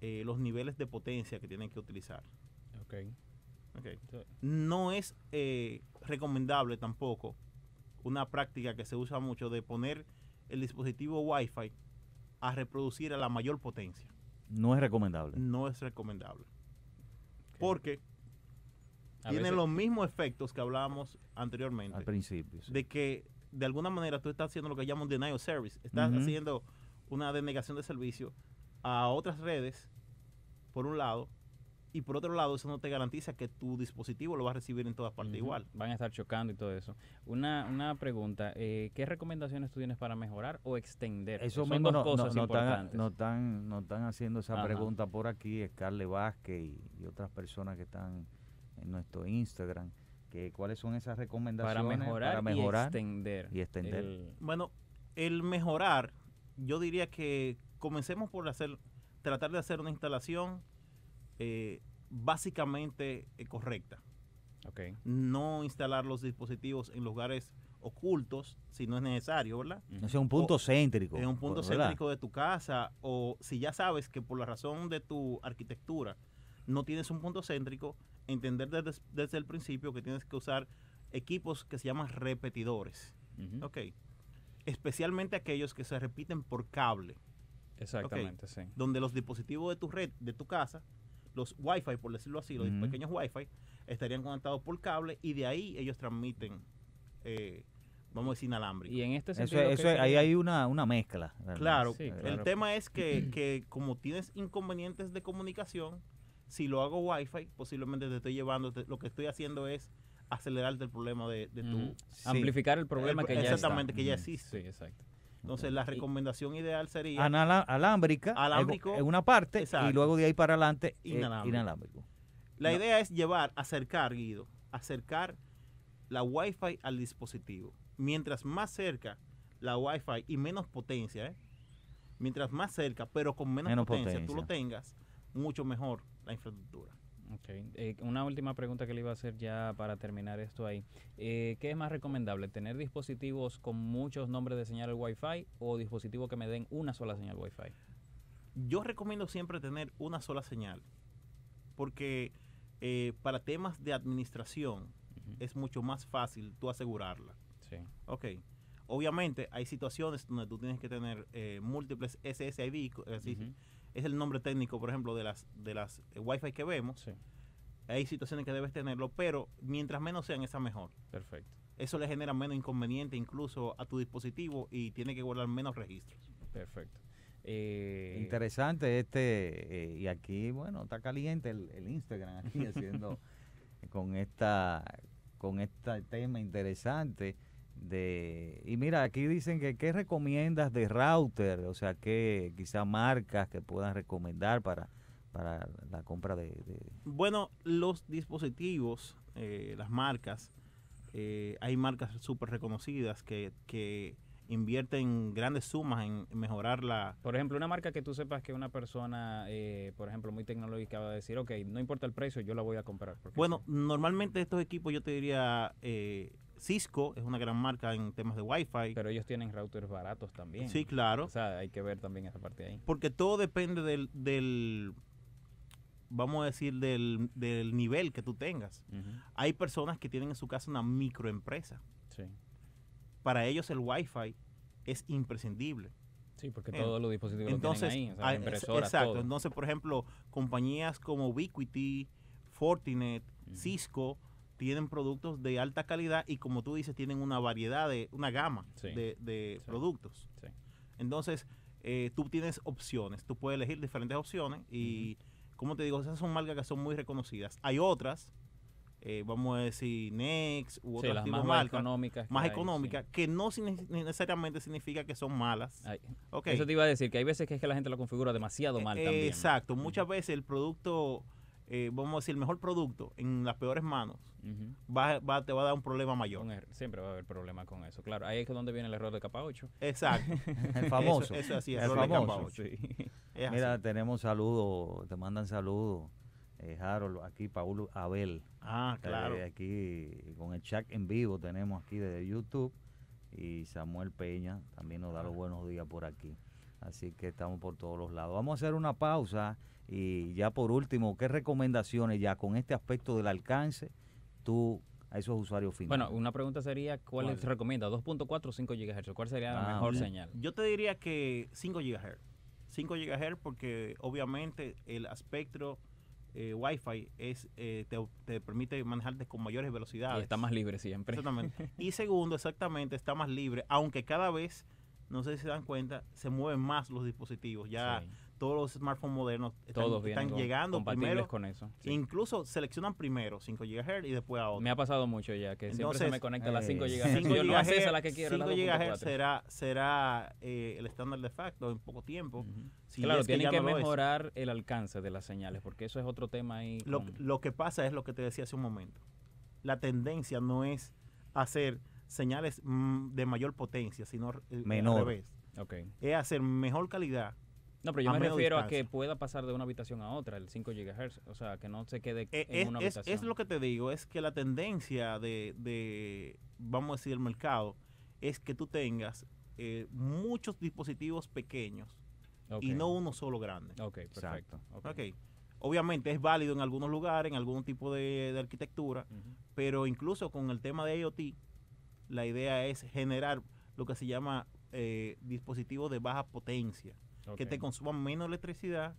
eh, los niveles de potencia que tienen que utilizar. Ok. Ok. Sí. No es eh, recomendable tampoco una práctica que se usa mucho de poner el dispositivo Wi-Fi a reproducir a la mayor potencia. No es recomendable. No es recomendable. Porque A tiene veces- los mismos efectos que hablábamos anteriormente. Al principio. sí. De que de alguna manera tú estás haciendo lo que llaman denial of service. Estás haciendo una denegación de servicio a otras redes, por un lado, y por otro lado, eso no te garantiza que tu dispositivo lo va a recibir en todas partes igual. Van a estar chocando y todo eso. Una, una pregunta, eh, ¿qué recomendaciones tú tienes para mejorar o extender? Eso Son mismo dos no, no- cosas no están, importantes. no están- no están haciendo esa Ajá. pregunta por aquí, Scarlett Vázquez y, y otras personas que están en nuestro Instagram, que cuáles son esas recomendaciones para mejorar, para mejorar y extender. y extender. el- Bueno, el mejorar, yo diría que comencemos por hacer, tratar de hacer una instalación eh, básicamente eh, correcta. Ok. No instalar los dispositivos en lugares ocultos si no es necesario, ¿verdad? O sea, un punto O- céntrico. En un punto ¿verdad? céntrico de tu casa o si ya sabes que por la razón de tu arquitectura no tienes un punto céntrico, entender desde, desde el principio que tienes que usar equipos que se llaman repetidores. ¿ok? Especialmente aquellos que se repiten por cable, Exactamente, sí. donde los dispositivos de tu red, de tu casa, los Wi-Fi, por decirlo así, los pequeños Wi-Fi, estarían conectados por cable y de ahí ellos transmiten, eh, vamos a decir, inalámbrico. Y en este sentido... eso ¿qué es- ahí hay una, una mezcla. Claro, Sí, el tema es que, que como tienes inconvenientes de comunicación, si lo hago Wi-Fi, posiblemente te estoy llevando, te- lo que estoy haciendo es acelerarte el problema de, de tu... Sí. Amplificar el problema el- que ya está. exactamente, que ya existe. Sí, exacto. Entonces, la recomendación ideal sería... Anala- alámbrica en- Alámbrico, en una parte exacto. y luego de ahí para adelante eh, Inalámbrico. inalámbrico. La no. idea es llevar, acercar, Guido, acercar la Wi-Fi al dispositivo. Mientras más cerca la Wi-Fi y menos potencia, ¿eh? mientras más cerca, pero con menos, Menos potencia, tú lo potencia. tengas, mucho mejor la infraestructura. Eh, una última pregunta que le iba a hacer ya para terminar esto ahí. Eh, ¿Qué es más recomendable? ¿Tener dispositivos con muchos nombres de señal Wi-Fi o dispositivos que me den una sola señal Wi-Fi? Yo recomiendo siempre tener una sola señal, porque eh, para temas de administración es mucho más fácil tú asegurarla. Sí. Ok. Obviamente hay situaciones donde tú tienes que tener eh, múltiples SSID, Ujú. Es el nombre técnico, por ejemplo, de las de las eh, Wi-Fi que vemos. Sí, Hay situaciones que debes tenerlo, pero mientras menos sean, esa mejor. perfecto. Eso le genera menos inconveniente incluso a tu dispositivo y tiene que guardar menos registros. Perfecto. Eh, Interesante este, eh, y aquí, bueno, está caliente el, el Instagram aquí haciendo con esta con este tema interesante de y mira aquí dicen que qué recomiendas de router o sea que quizá marcas que puedan recomendar para para la compra de, de- Bueno, los dispositivos, eh, las marcas, eh, hay marcas súper reconocidas que, que invierten grandes sumas en mejorar la... Por ejemplo, una marca que tú sepas que una persona, eh, por ejemplo, muy tecnológica va a decir, ok, no importa el precio, yo la voy a comprar. Bueno, sí". normalmente estos equipos yo te diría, eh, Cisco es una gran marca en temas de Wi-Fi. pero ellos tienen routers baratos también. Sí, claro. O sea, hay que ver también esa parte ahí. Porque todo depende del, del vamos a decir, del, del nivel que tú tengas. Hay personas que tienen en su casa una microempresa. Sí. Para ellos el Wi-Fi es imprescindible. Sí, porque todos los dispositivos Entonces, lo tienen ahí, o sea, ah, impresoras, exacto. todo. Entonces, por ejemplo, compañías como Ubiquiti, Fortinet. Cisco tienen productos de alta calidad y como tú dices, tienen una variedad de, una gama Sí. de, de Sí. productos. Sí. Entonces, eh, tú tienes opciones, tú puedes elegir diferentes opciones y, como te digo, esas son marcas que son muy reconocidas. Hay otras, eh, vamos a decir Next u Sí, otras tipos más marcas económicas. más sí. económicas que no necesariamente significa que son malas. Ay. Eso te iba a decir, que hay veces que es que la gente lo configura demasiado mal Eh, también. Exacto, muchas veces el producto, eh, vamos a decir, el mejor producto en las peores manos va, va- te va a dar un problema mayor. Siempre va a haber problema con eso. Claro, ahí es donde viene el error de capa 8. Exacto. el famoso Eso, eso así es, el error de capa famoso ocho. Sí. Es así. mira tenemos saludos te mandan saludos eh, Harold aquí Paul Abel ah, claro. Eh, aquí con el chat en vivo tenemos aquí desde YouTube y Samuel Peña también nos da los buenos días por aquí. Así que estamos por todos los lados. Vamos a hacer una pausa y ya por último, ¿qué recomendaciones ya con este aspecto del alcance tú a esos usuarios finales? Bueno, una pregunta sería, ¿cuál, ¿Cuál? se recomienda? ¿2.4 o 5 GHz? ¿Cuál sería la Ah, mejor señal? Yo te diría que 5 GHz. 5 GHz porque obviamente el espectro eh, Wi-Fi es, eh, te, te permite manejarte con mayores Y velocidades. está más libre siempre. Exactamente. Y segundo, exactamente, está más libre, aunque cada vez, no sé si se dan cuenta, se mueven más los dispositivos. Ya Sí, todos los smartphones modernos están, todos están con- llegando compatibles primero. con eso. sí. Incluso seleccionan primero 5 GHz y después a otro. Me ha pasado mucho ya, que siempre se me conecta a las 5 eh, GHz. 5 Yo no es esa la que quiero, la 5 GHz 2.4. será, será eh, el estándar de facto en poco tiempo. Si claro, tienen que, no es. mejorar el alcance de las señales, porque eso es otro tema ahí. Lo, con- lo que pasa es lo que te decía hace un momento. La tendencia no es hacer señales mm, de mayor potencia, sino Menor. al revés. Ok, Es hacer mejor calidad No, pero yo me refiero a que pueda pasar de una habitación a otra, el 5 GHz. O sea, que no se quede Eh, en es, una es- habitación. es lo que te digo, es que la tendencia de, de, vamos a decir, el mercado, es que tú tengas eh, muchos dispositivos pequeños y no uno solo grande. Ok, perfecto. ok. Ok. Obviamente es válido en algunos lugares, en algún tipo de, de arquitectura, pero incluso con el tema de IoT, la idea es generar lo que se llama eh, dispositivos de baja potencia, que te consuman menos electricidad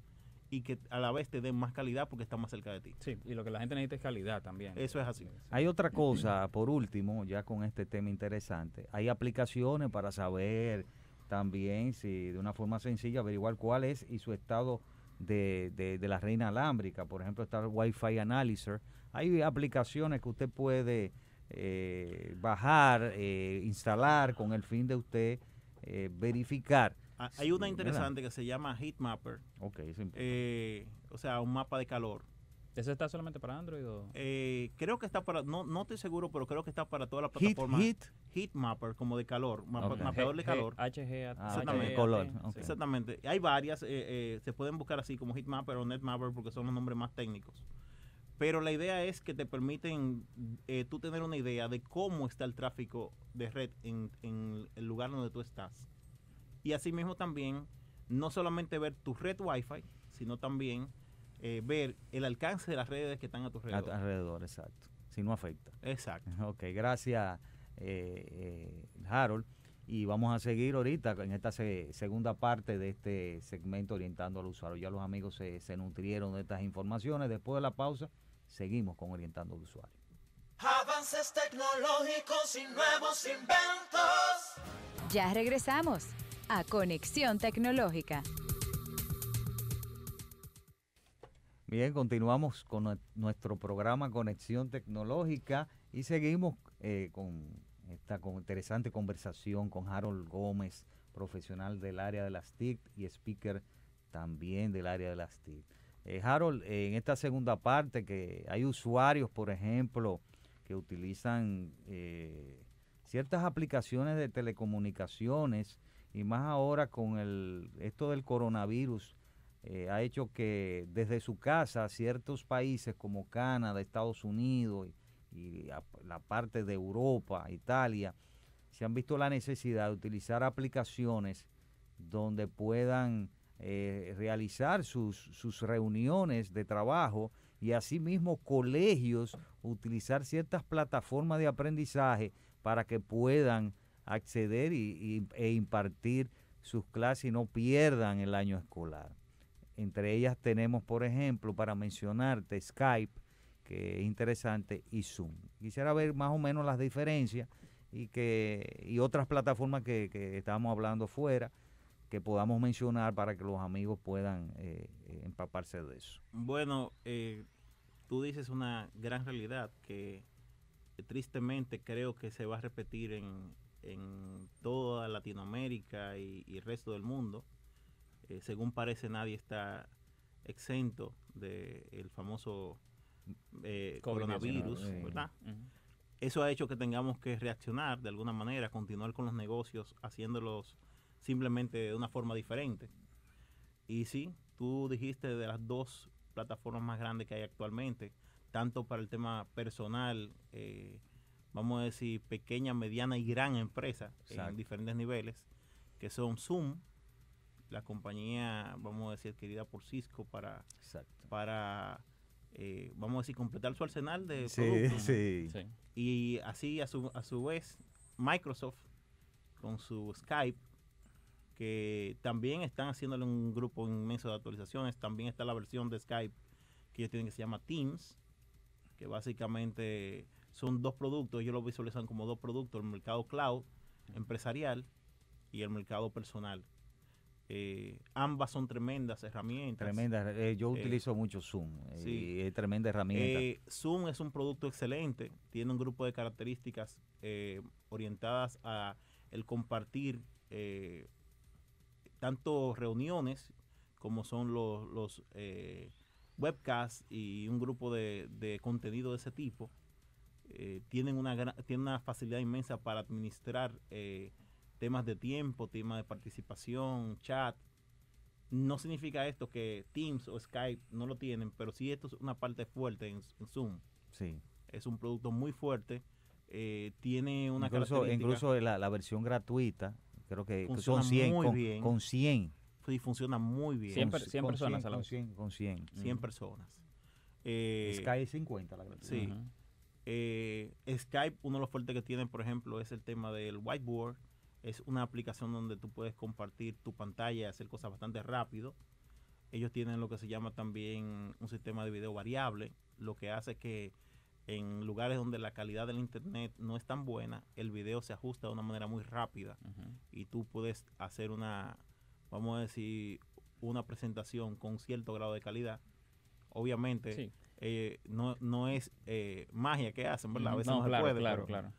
y que a la vez te den más calidad porque están más cerca de ti. Sí, y lo que la gente necesita es calidad también. Eso es así. Hay otra cosa, por último, ya con este tema interesante. Hay aplicaciones para saber también, si de una forma sencilla, averiguar cuál es y su estado de, de- de la red inalámbrica. Por ejemplo, está el Wi-Fi Analyzer. Hay aplicaciones que usted puede eh, bajar, eh, instalar con el fin de usted eh, verificar. Ah, Hay una interesante que se llama Heatmapper, Ok, eso es eh, o sea, un mapa de calor. ¿Ese está solamente para Android o...? Eh, creo que está para, no, no estoy seguro, pero creo que está para todas las Hit, plataformas. hit. Heatmapper, como de calor, mapa- mapeador de G- calor. HG, Ah, Exactamente. color. Exactamente. Hay varias, eh, eh, se pueden buscar así como Heatmapper o Netmapper porque son los nombres más técnicos. Pero la idea es que te permiten eh, tú tener una idea de cómo está el tráfico de red en, en el lugar donde tú estás. Y asimismo también, no solamente ver tu red Wi-Fi, sino también eh, ver el alcance de las redes que están a tu A- alrededor. alrededor, exacto. Si no afecta. Exacto. Ok, gracias eh, eh, Harold. Y vamos a seguir ahorita en esta se- segunda parte de este segmento orientando al usuario. Ya los amigos se, se nutrieron de estas informaciones. Después de la pausa, seguimos con orientando al usuario. Avances tecnológicos y nuevos inventos. Ya regresamos a Conexión Tecnológica. Bien, continuamos con nue- nuestro programa Conexión Tecnológica y seguimos eh, con esta con- interesante conversación con Harold Gómez, profesional del área de las TIC y speaker también del área de las TIC. Eh, Harold, en esta segunda parte que hay usuarios, por ejemplo, que utilizan eh, ciertas aplicaciones de telecomunicaciones y más ahora con el esto del coronavirus eh, ha hecho que desde su casa ciertos países como Canadá, Estados Unidos y, la parte de Europa, Italia, se han visto la necesidad de utilizar aplicaciones donde puedan eh, realizar sus, sus reuniones de trabajo y asimismo colegios utilizar ciertas plataformas de aprendizaje para que puedan acceder y, e impartir sus clases y no pierdan el año escolar. Entre ellas tenemos, por ejemplo, para mencionarte, Skype, que es interesante, y Zoom. Quisiera ver más o menos las diferencias y que y otras plataformas que, que estábamos hablando fuera que podamos mencionar para que los amigos puedan eh, eh, empaparse de eso. Bueno, eh, tú dices una gran realidad que eh, tristemente creo que se va a repetir en, en toda Latinoamérica y, y el resto del mundo. Eh, según parece, nadie está exento del famoso eh, COVID-19, coronavirus, eh, ¿verdad? Eso ha hecho que tengamos que reaccionar de alguna manera, continuar con los negocios, haciéndolos simplemente de una forma diferente. Y sí, tú dijiste de las dos plataformas más grandes que hay actualmente, tanto para el tema personal, eh, vamos a decir pequeña, mediana y gran empresa Exacto. en diferentes niveles, que son Zoom, la compañía, vamos a decir, querida por Cisco para, Exacto. para eh, vamos a decir, completar su arsenal de Sí, productos. sí. Sí. Y así a su, a su vez, Microsoft con su Skype, que también están haciéndole un grupo inmenso de actualizaciones. También está la versión de Skype que ellos tienen que se llama Teams, que básicamente son dos productos, ellos lo visualizan como dos productos, el mercado cloud empresarial y el mercado personal. Eh, ambas son tremendas herramientas. Tremenda. eh, yo Eh, utilizo mucho Zoom eh, sí. es tremenda herramienta. Zoom es un producto excelente, tiene un grupo de características orientadas a el compartir tanto reuniones como son los, los eh, webcasts y un grupo de, de contenido de ese tipo. Eh, tienen una gran- tienen una facilidad inmensa para administrar eh, temas de tiempo, temas de participación, chat. No significa esto que Teams o Skype no lo tienen, pero sí esto es una parte fuerte en, en Zoom. Sí. Es un producto muy fuerte. eh, tiene una Incluso, característica- incluso la, la versión gratuita, creo que que Funciona son 100, muy con, bien. con 100. sí, funciona muy bien. Cien con per- cien con personas a la con vez. 100, con 100. 100 Ujú. personas. Eh, Sky 50 la gratuita. sí. Eh, Skype, uno de los fuertes que tiene, por ejemplo, es el tema del whiteboard. Es una aplicación donde tú puedes compartir tu pantalla y hacer cosas bastante rápido. Ellos tienen lo que se llama también un sistema de video variable, lo que hace que en lugares donde la calidad del internet no es tan buena, el video se ajusta de una manera muy rápida y tú puedes hacer una, vamos a decir, una presentación con cierto grado de calidad. Obviamente, Sí. eh, no, no es eh, magia que hacen, ¿verdad? A veces no, No, se claro, puede. claro, pero- claro.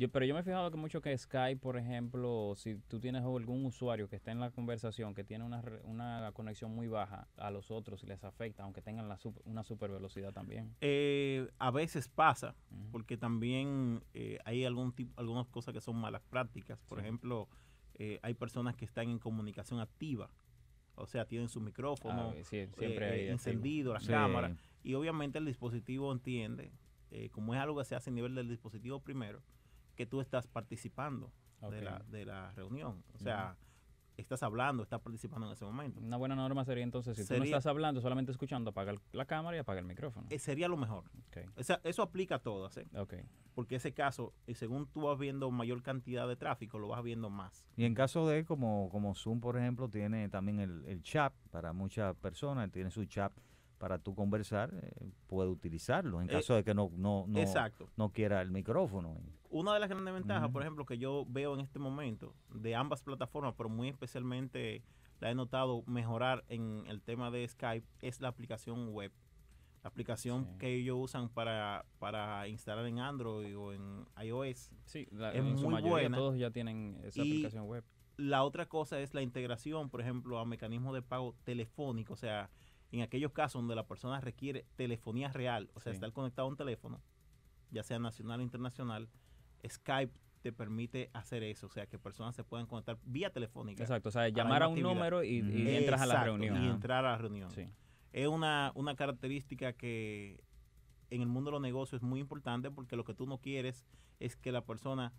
Yo, pero yo me he fijado que mucho que Skype, por ejemplo, si tú tienes algún usuario que está en la conversación, que tiene una, una conexión muy baja, a los otros les afecta, aunque tengan la sup- una super velocidad también. Eh, a veces pasa, porque también eh, hay algún tipo, algunas cosas que son malas prácticas. Por Sí. ejemplo, eh, hay personas que están en comunicación activa, o sea, tienen su micrófono Ah, sí, siempre eh, activo. encendido, la Sí. cámara, y obviamente el dispositivo entiende, como es algo que se hace a nivel del dispositivo primero, que tú estás participando de, la, de la reunión. O sea, estás hablando, estás participando en ese momento. Una buena norma sería entonces, si tú no Sería- estás hablando, solamente escuchando, apaga la cámara y apaga el micrófono. Eh, sería lo mejor. Ok, O sea, eso aplica a todas, ¿eh? ok. porque ese caso, y según tú vas viendo mayor cantidad de tráfico, lo vas viendo más. Y en caso de, como, como Zoom, por ejemplo, tiene también el, el chat para muchas personas, tiene su chat para tú conversar, eh, puede utilizarlo en Eh, caso de que no, no, no, Exacto. no quiera el micrófono. Una de las grandes ventajas, por ejemplo, que yo veo en este momento de ambas plataformas, pero muy especialmente la he notado mejorar en el tema de Skype, es la aplicación web. La aplicación Sí. que ellos usan para, para instalar en Android o en iOS. Sí, la- Es en su muy mayoría buena. todos ya tienen esa Y- aplicación web. La otra cosa es la integración, por ejemplo, a mecanismos de pago telefónico, o sea, en aquellos casos donde la persona requiere telefonía real, o sea, Sí. estar conectado a un teléfono, ya sea nacional o internacional, Skype te permite hacer eso, o sea, que personas se puedan conectar vía telefónica. Exacto, o sea, la llamar a un actividad. número y, entras a la reunión. Y entrar a la reunión. Sí. Es una, una característica que en el mundo de los negocios es muy importante porque lo que tú no quieres es que la persona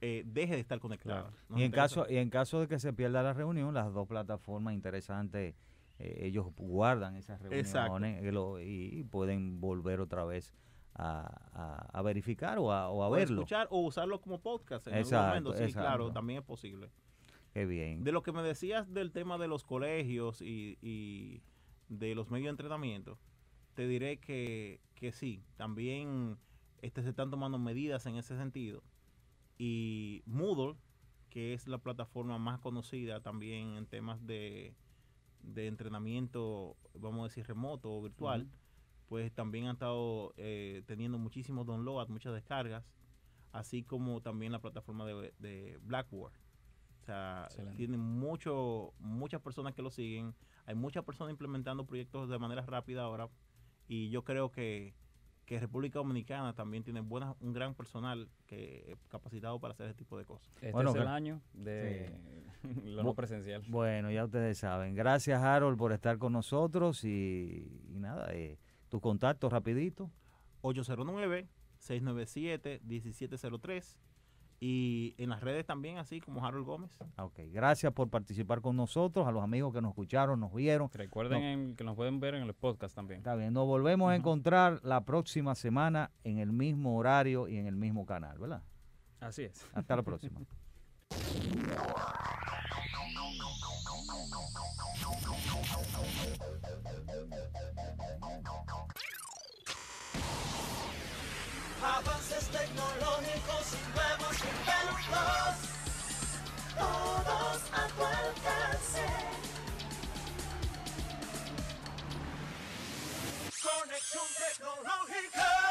eh, deje de estar conectada. Claro. Y en, interesa- caso, y en caso de que se pierda la reunión, las dos plataformas interesantes, eh, ellos guardan esas reuniones y, lo- y pueden volver otra vez a, a- a verificar o a, o a o verlo. escuchar o usarlo como podcast en algún Exacto, momento. Sí, claro, también es posible. Qué bien. De lo que me decías del tema de los colegios y, y de los medios de entrenamiento, te diré que, que sí, también este, se están tomando medidas en ese sentido. Y Moodle, que es la plataforma más conocida también en temas de, de entrenamiento, vamos a decir, remoto o virtual, pues también han estado eh, teniendo muchísimos downloads, muchas descargas, así como también la plataforma de, de Blackboard. O sea, Excelente. tienen mucho, muchas personas que lo siguen, hay muchas personas implementando proyectos de manera rápida ahora, y yo creo que, que República Dominicana también tiene buenas, un gran personal que capacitado para hacer ese tipo de cosas. Este Bueno, es el año de lo no presencial. Bueno, ya ustedes saben. Gracias, Harold, por estar con nosotros y, y nada, eh, tu contacto rapidito. 809-697-1703 y en las redes también, así como Harold Gómez. Ah, Ok, gracias por participar con nosotros, a los amigos que nos escucharon, nos vieron. Recuerden No. en- que nos pueden ver en el podcast también. Está bien, nos volvemos a encontrar la próxima semana en el mismo horario y en el mismo canal, ¿verdad? Así es. Hasta la próxima. avances tecnológicos y nuevos inventos, todos a tu alcance. Conexión tecnológica.